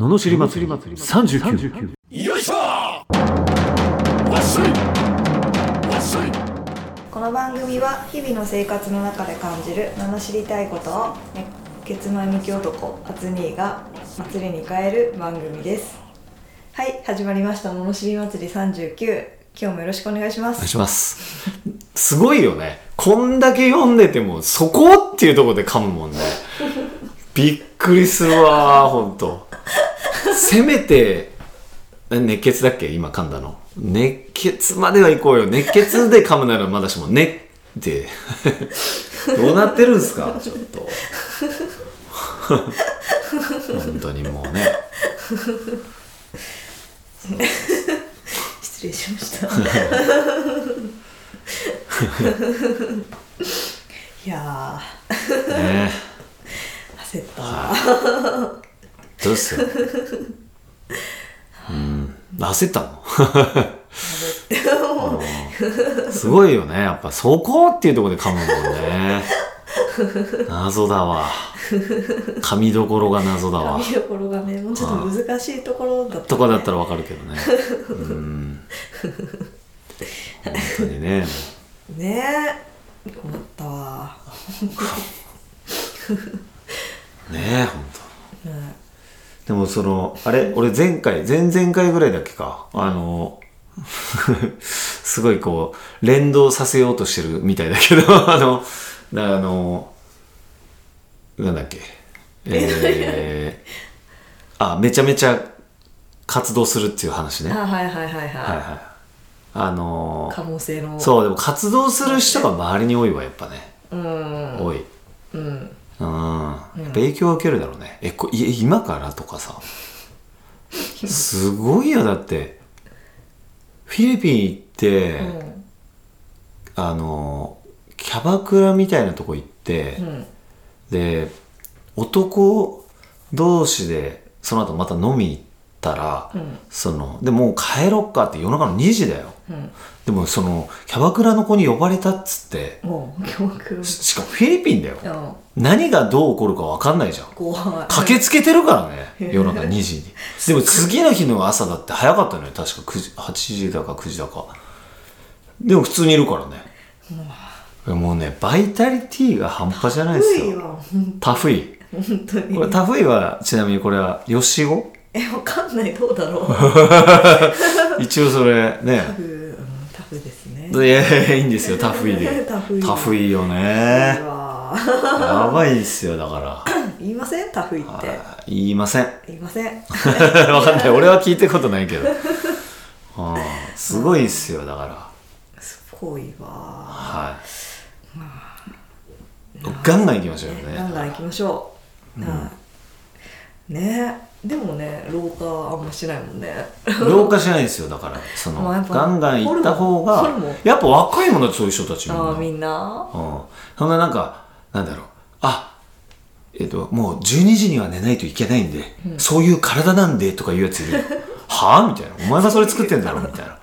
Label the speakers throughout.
Speaker 1: ののしり祭り。39
Speaker 2: よいしょ
Speaker 3: この番組は日々の生活の中で感じる名の知りたいことを熱血前向き男アツニーが祭りに変える番組です。はい始まりました「ののしり祭り39」今日もよろしくお願いします。
Speaker 1: お願いします。すごいよね。こんだけ読んでてもそこっていうところで噛むもんね。びっくりするわほんとせめて熱血だっけ？今噛んだの。熱血までは行こうよ。熱血で噛むならまだしもねってどうなってるんすか？ちょっと。本当にもうね。
Speaker 3: 失礼しました。いや
Speaker 1: ね。
Speaker 3: ー焦った
Speaker 1: どうっすよ うん。焦ったの？うん。すごいよね。やっぱそこっていうところで噛むもんね。謎だわ。噛みどころが謎だわ。
Speaker 3: 見どころがねもうちょっと難しいところだった、ね、
Speaker 1: とかだったらわかるけどね。うん。本当にね。
Speaker 3: ね。え困ったわ、
Speaker 1: ねえ本当。
Speaker 3: うん
Speaker 1: でもそのあれ？俺前回前々回ぐらいだっけか？あの すごいこう連動させようとしてるみたいだけど あのだあのなんだっけ？えー、あめちゃめちゃ活動するっていう話ね。
Speaker 3: あはいはいはいはい、
Speaker 1: はいはい。あの
Speaker 3: 可能性の。
Speaker 1: そうでも活動する人が周りに多いわやっぱね、
Speaker 3: うん。
Speaker 1: 多い。
Speaker 3: うん
Speaker 1: うん、やっぱ影響を受けるだろうね。え、こい今からとかさ。すごいよ、だって。フィリピン行って、
Speaker 3: うん
Speaker 1: あの、キャバクラみたいなとこ行って、
Speaker 3: うん
Speaker 1: で、男同士で、その後また飲み行ったら、
Speaker 3: うん
Speaker 1: その、でもう帰ろっかって夜中の2時だよ。
Speaker 3: うん
Speaker 1: でもその、キャバクラの子に呼ばれたっつって、ししかもフィリピンだよ。
Speaker 3: うん
Speaker 1: 何がどう起こるか分かんないじゃん。
Speaker 3: 怖い
Speaker 1: 駆けつけてるからね、夜中2時に。でも次の日の朝だって早かったのよ、確か9時、8時だか9時だか。でも普通にいるからね。もうね、バイタリティが半端じゃないですよ。タフイ。
Speaker 3: 当に
Speaker 1: これタフイは、ちなみにこれは、ヨシ語？
Speaker 3: えわかんないどうだろう
Speaker 1: 一応それ
Speaker 3: タ
Speaker 1: ね。
Speaker 3: フ、うん、タフですね
Speaker 1: いやいやいいんですよ、タフイ で。
Speaker 3: タフイ
Speaker 1: タフイよ
Speaker 3: う
Speaker 1: ね。
Speaker 3: わ
Speaker 1: やばいですよ、だから。
Speaker 3: 言いません？タフイって
Speaker 1: 言いません。
Speaker 3: 言いません
Speaker 1: わかんない。俺は聞いたことないけど。うんすごいっすよ、だから。
Speaker 3: すごいわ
Speaker 1: はい。ガンガン行きましょうよね。
Speaker 3: ガンガン行きましょう、はいねでもね老化あんましないもんね
Speaker 1: 老化しないですよ、だから。その、
Speaker 3: まあ
Speaker 1: ガンガン行った方がやっぱ若いもんだってそういう人たちみんな。
Speaker 3: ああみんな？
Speaker 1: うん。そんななんか、なんだろう。あ、えっと、もう12時には寝ないといけないんで、そういう体なんでとか言うやついるよ。はぁ？みたいな。お前がそれ作ってんだろ？みたいな。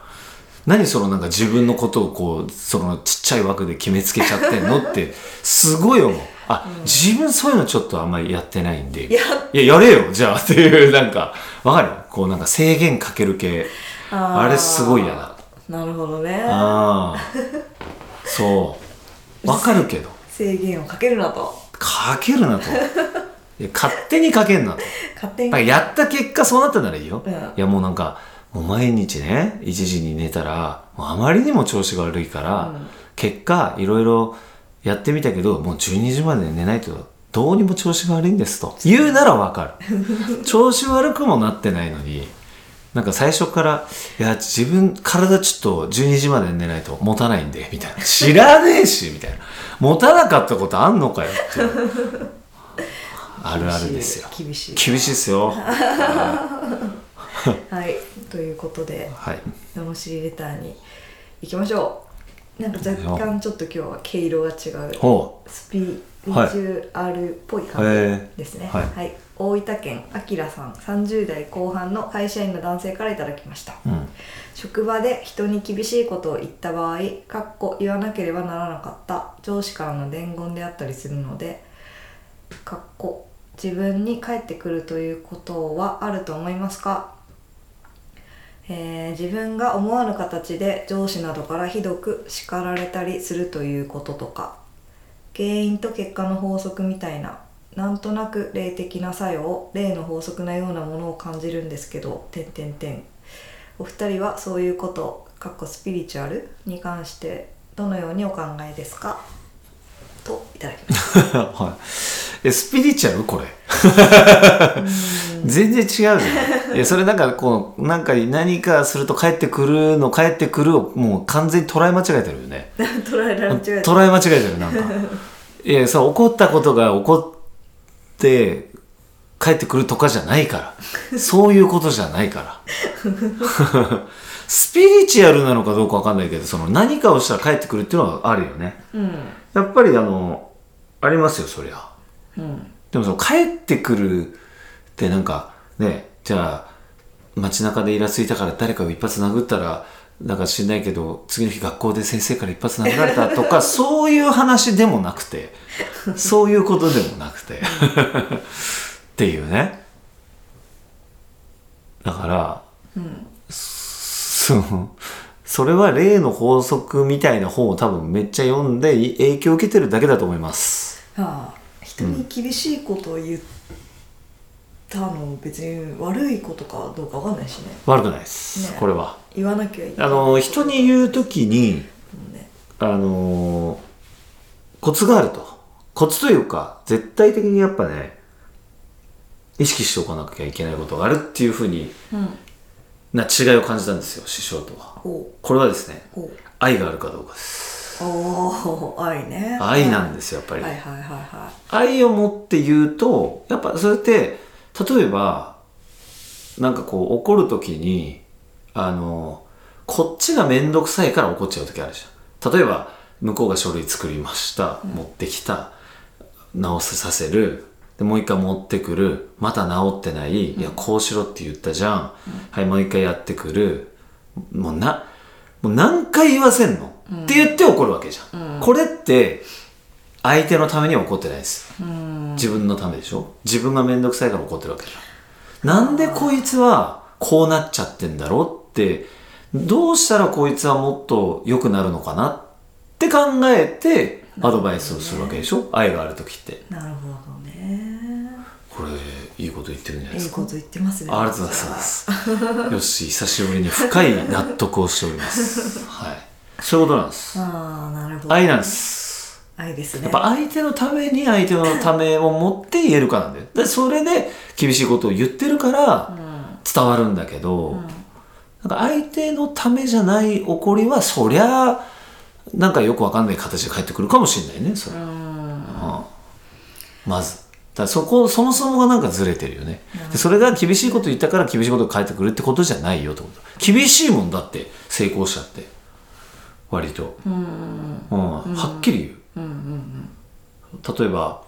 Speaker 1: 何そのなんか自分のことをこう、そのちっちゃい枠で決めつけちゃってんのって、すごい思う。あ、自分そういうのちょっとあんまりやってないんで。
Speaker 3: や
Speaker 1: いや、やれよ、じゃあ っていう、なんか、わかる？こうなんか制限かける系。
Speaker 3: あー
Speaker 1: あれすごい嫌だ。
Speaker 3: なるほどね
Speaker 1: ああ。そう。わかるけど。
Speaker 3: 制限をかけるなと
Speaker 1: かけるなと。勝手にかけんなと。
Speaker 3: 勝手に
Speaker 1: まあやった結果そうなったならいいよ。
Speaker 3: うん
Speaker 1: いやもうなんか、もう毎日ね、1時に寝たら、あまりにも調子が悪いから、
Speaker 3: うん
Speaker 1: 結果、いろいろやってみたけど、もう12時まで寝ないと、どうにも調子が悪いんですと。言うならわかる。調子悪くもなってないのに、なんか最初から、いや、自分、体ちょっと12時まで寝ないと持たないんで、みたいな。知らねえし、みたいな。持たなかったことあんのかよって。あるあるですよ。
Speaker 3: 厳しい
Speaker 1: 厳しいですよ。
Speaker 3: はいということで
Speaker 1: はい。
Speaker 3: のしりレターに行きましょうなんか若干ちょっと今日は毛色が違う。
Speaker 1: ほ
Speaker 3: スピリチュアルっぽい感じ
Speaker 1: へ
Speaker 3: ですね。
Speaker 1: はい。
Speaker 3: はい、大分県あきらさん。30代後半の会社員の男性からいただきました。
Speaker 1: う。うん。
Speaker 3: 職場で人に厳しいことを言った場合かっこ言わなければならなかった。上司からの伝言であったりするのでかっこ自分に返ってくるということはあると思いますか、えー自分が思わぬ形で上司などからひどく叱られたりするということとか原因と結果の法則みたいななんとなく霊的な作用霊の法則なようなものを感じるんですけど点々点お二人はそういうことかっこスピリチュアルに関してどのようにお考えですか？といただきました
Speaker 1: はい。え、スピリチュアル？これ。全然違うじゃん。いや、それなんかこう、なんか何かすると帰ってくるの帰ってくるをもう完全に捉え間違えてるよね。
Speaker 3: 捉えられちゃう
Speaker 1: 捉え間違えてる、なんか。いや、そう、起こったことが起こって、帰ってくるとかじゃないから。そういうことじゃないから。スピリチュアルなのかどうかわかんないけど、その何かをしたら帰ってくるっていうのはあるよね。
Speaker 3: うん
Speaker 1: やっぱりあの、ありますよ、そりゃ。
Speaker 3: うん
Speaker 1: でもその帰ってくるってなんかねじゃあ街中でイラついたから誰かを一発殴ったらなんか知んないけど次の日学校で先生から一発殴られたとか そういう話でもなくてそういうことでもなくてっていうね。だから、そそれは例の法則みたいな本を多分めっちゃ読んで影響を受けてるだけだと思います。
Speaker 3: ああ人に厳しいことを言ったの別に悪いことかどうかわかんないしね。
Speaker 1: 悪くないです、
Speaker 3: ね。
Speaker 1: これは。
Speaker 3: 言わなきゃいけない。
Speaker 1: あの人に言う時に
Speaker 3: ね。
Speaker 1: あのコツがあると。コツというか絶対的にやっぱね意識しておかなきゃいけないことがあるっていうふうに
Speaker 3: うん。
Speaker 1: な違いを感じたんですよ師匠とは。
Speaker 3: ほ
Speaker 1: これはですね愛があるかどうかです。
Speaker 3: うおー愛ね。
Speaker 1: 愛なんですよやっぱり、
Speaker 3: はいはいはいは
Speaker 1: 愛を持って言うとやっぱそれって例えばなんかこう怒る時にあのこっちが面倒くさいから怒っちゃう時あるじゃん。例えば向こうが書類作りました、持ってきた。直せさせる。でもう一回持ってくる。また直ってない、いやこうしろって言ったじゃん、はいもう一回やってくる。もうなもう何回言わせんの、って言って怒るわけじゃん、これって相手のためには怒ってないです。
Speaker 3: いうん
Speaker 1: 自分のためでしょ？自分が面倒くさいから怒ってるわけじゃん。なんでこいつはこうなっちゃってんだろうってどうしたらこいつはもっと良くなるのかなって考えてアドバイスをするわけでしょ？愛がある時って。
Speaker 3: なるほどね。
Speaker 1: これいいこと言ってるんじゃないですか
Speaker 3: いいこと言ってますね。
Speaker 1: あありがとうございます。よし久しぶりに深い納得をしております。はい。そういうことなんです。
Speaker 3: ああなるほど
Speaker 1: 愛なんです
Speaker 3: 愛ですね
Speaker 1: やっぱ相手のために相手のためを持って言えるかなんだよ。で、それで厳しいことを言ってるから伝わるんだけど、なんか相手のためじゃない怒りは、そりゃ、なんかよくわかんない形で返ってくるかもしれないね、それ。うんまず。だそこ、そもそもがなんかずれてるよね。でそれが厳しいこと言ったから厳しいことが返ってくるってことじゃないよってこと。厳しいもんだって、成功者って。割と。うんはっきり言う。例えば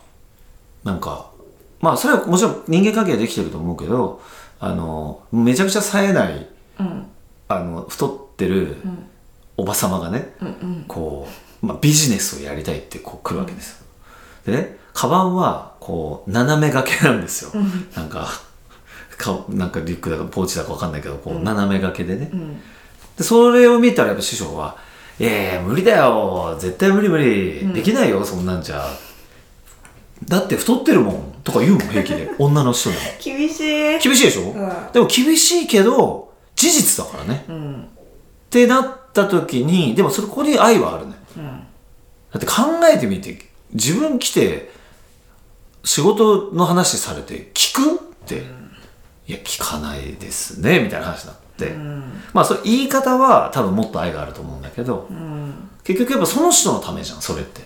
Speaker 1: なんかまあそれはもちろん人間関係はできてると思うけどあのめちゃくちゃ冴えない
Speaker 3: うん。
Speaker 1: あの太ってるおばさまがね、
Speaker 3: うんうん。
Speaker 1: こう、まあ、ビジネスをやりたいってこう来るわけですよ。でねカバンはこう斜め掛けなんですよ。なんかかなんかリュックだかポーチだかわかんないけどこう斜め掛けでね。
Speaker 3: うん。
Speaker 1: でそれを見たらやっぱ師匠は「いやいや無理だよ。絶対無理無理、できないよそんなんじゃ」だって太ってるもん。とか言うもん平気で。女の人に
Speaker 3: 厳しい。
Speaker 1: 厳しいでしょ、
Speaker 3: ん。
Speaker 1: でも厳しいけど事実だからね、っ
Speaker 3: うん。
Speaker 1: てなった時にでもそれここに愛はあるね。
Speaker 3: うん。
Speaker 1: だって考えてみて自分来て仕事の話されて聞くかないですねみたいな話になって、まあそれ言い方は多分もっと愛があると思うんだけど、結局やっぱその人のためじゃんそれって、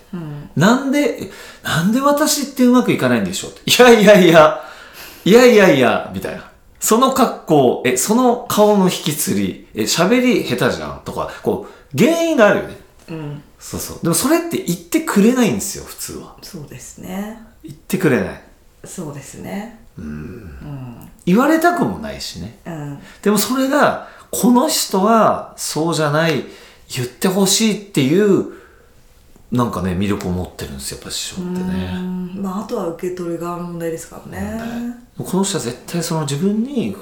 Speaker 1: なんでなんで私ってうまくいかないんでしょうって。いやいやいやいやいやいやみたいな。その格好えその顔の引きつりえ喋り下手じゃんとかこう原因があるよね。
Speaker 3: うん。
Speaker 1: そうそう。でもそれって言ってくれないんですよ普通は。
Speaker 3: そうですね。
Speaker 1: 言ってくれない。
Speaker 3: そうですね
Speaker 1: 言われたくもないしね。
Speaker 3: うん。
Speaker 1: でもそれがこの人はそうじゃない言ってほしいっていうなんかね魅力を持ってるんですよやっぱ師匠って
Speaker 3: う
Speaker 1: ね
Speaker 3: ん。まああとは受け取る側の問題ですからね。
Speaker 1: この人は絶対その自分に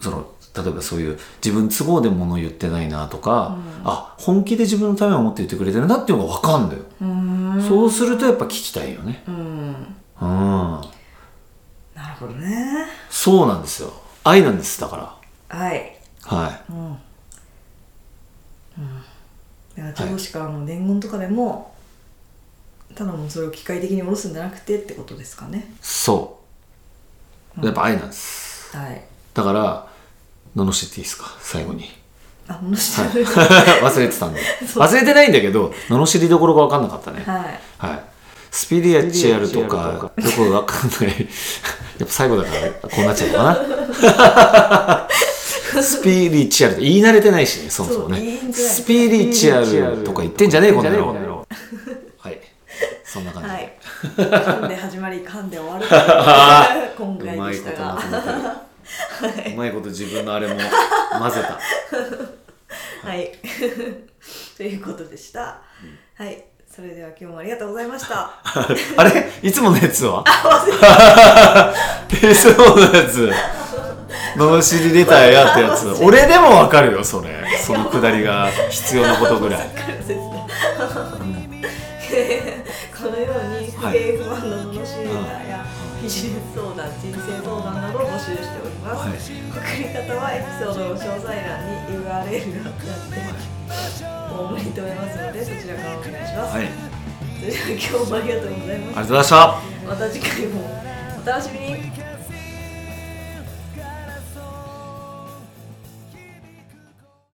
Speaker 1: その例えばそういう自分都合で物を言ってないなとか、あ本気で自分のためを思って言ってくれてるなっていうのが分かんだよ、
Speaker 3: うん
Speaker 1: そうするとやっぱ聞きたいよね
Speaker 3: うん
Speaker 1: うん
Speaker 3: ほどね。
Speaker 1: そうなんですよ。愛なんですだから。
Speaker 3: はい。
Speaker 1: は
Speaker 3: うん。だから上司からの伝言とかでも、ただもうそれを機械的に下ろすんじゃなくてってことですかね。
Speaker 1: いそう。やっぱ愛なんです、
Speaker 3: はい。
Speaker 1: だから罵っていいですか？最後に。
Speaker 3: あもしかし
Speaker 1: 忘れてたんで。忘れてないんだけど罵りどころが分かんなかったね。
Speaker 3: はい。
Speaker 1: はい。スピリアチュアルとか、どこがわかんない。やっぱ最後だから、こうなっちゃうのかな。スピリチュアルって言い慣れてないしね、そもそもね。スピリチュアルとか言ってんじゃねえ、この野郎。はい。そんな感じで。
Speaker 3: はい噛んで始まり噛んで終わる今回でしたが
Speaker 1: まとめてる。うまいこと自分のあれも混ぜた。
Speaker 3: はい ということでした、はいそれでは今日もありがとうございました
Speaker 1: あれ？いつものやつは？いつものやつ。罵りレターやってやつ。俺でもわかるよ、それ。そのくだりが必要なことぐらい。
Speaker 3: このように不平不満のビジネス相談人生相談などを募集しております、
Speaker 1: はい
Speaker 3: 送り方はエピソードの詳細欄に URL が貼ってフォームに留めますのでそちらからお願いします、
Speaker 1: はい。
Speaker 3: それでは今日もありがとうございます
Speaker 1: ありがとうございました。
Speaker 3: また次回もお楽しみに